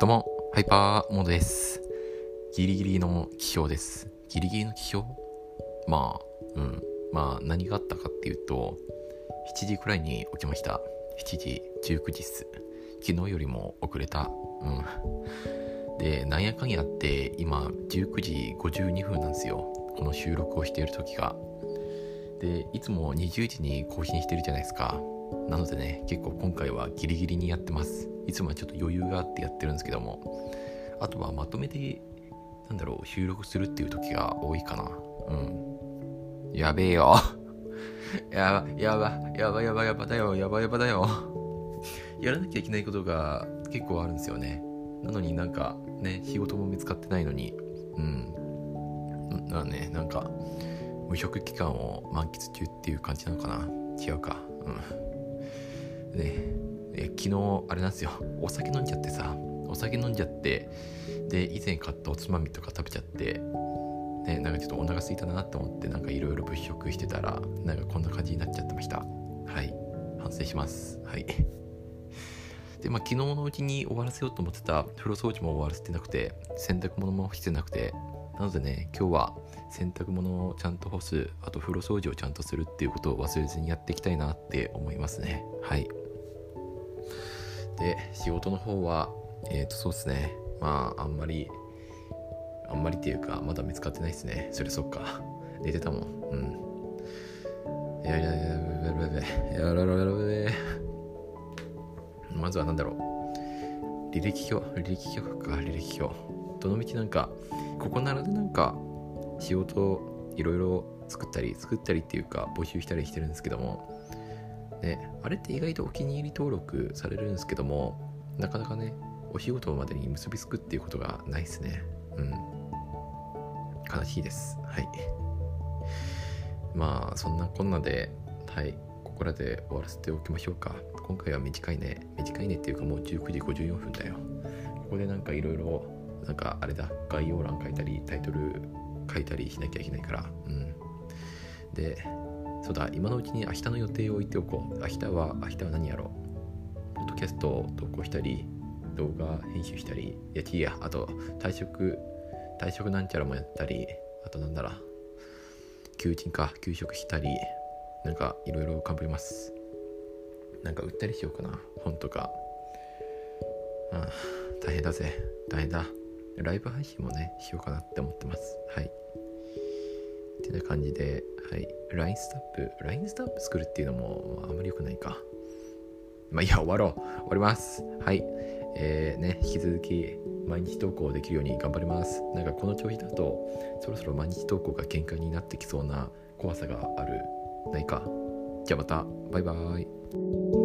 どうも、ハイパーモードです。ギリギリの起床です。ギリギリの起床まあ、うん。まあ、何があったかっていうと、7時くらいに起きました。7時、19時っす。昨日よりも遅れた。うん。で、なんやかんやって、今、19時52分なんですよ。この収録をしている時が。で、いつも20時に更新してるじゃないですか。なのでね、結構今回はギリギリにやってます。いつもはちょっと余裕があってやってるんですけども、あとはまとめて、なんだろう、収録するっていう時が多いかな。うん。やべえよ。やば、やば、やば、やば、やばだよ、やば、やばだよ。やらなきゃいけないことが結構あるんですよね。なのになんかね、仕事も見つかってないのに、うん。なね、なんか、無職期間を満喫中っていう感じなのかな違うか。うん。ね昨日あれなんですよ。お酒飲んじゃってさ。お酒飲んじゃってで以前買ったおつまみとか食べちゃってねなんかちょっとお腹空いたなって思ってなんかいろいろ物色してたらなんかこんな感じになっちゃってました。はい。反省します。はい。でまあ昨日のうちに終わらせようと思ってた風呂掃除も終わらせてなくて洗濯物も干してなくてなのでね今日は洗濯物をちゃんと干すあと風呂掃除をちゃんとするっていうことを忘れずにやっていきたいなって思いますね。はい。で仕事の方はえっ、とそうですね。まああんまりあんまりっていうかまだ見つかってないですね。それそっか。寝てたもん。うん。いやいやいややららやららやらまずは何だろう履歴表履歴表か履歴表どのみちなんかここならでなんか仕事いろいろ作ったり作ったりっていうか募集したりしてるんですけどもね、あれって意外とお気に入り登録されるんですけどもなかなかねお仕事までに結びつくっていうことがないですね。うん。悲しいです。はい。まあそんなこんなではい。ここらで終わらせておきましょうか。今回は短いね。短いねっていうかもう19時54分だよ。ここでなんかいろいろなんかあれだ。概要欄書いたりタイトル書いたりしなきゃいけないから。うん。でそうだ、今のうちに明日の予定を言っておこう。明日は、明日は何やろう。ポッドキャストを投稿したり、動画編集したり、いや、違うや、あと、退職、退職なんちゃらもやったり、あとなんだら、求人か、休職したり、なんかいろいろ頑張ります。なんか売ったりしようかな、本とか。ああ大変だぜ、大変だ。ライブ配信もね、しようかなって思ってます。はい。ってな感じで、はい。LINE スタンプ、LINE スタンプ作るっていうのもあんまり良くないか。まあ、いや、終わろう。終わります。はい。えー、ね、引き続き毎日投稿できるように頑張ります。なんかこの調子だと、そろそろ毎日投稿が限界になってきそうな怖さがある。ないか。じゃあまた。バイバイ。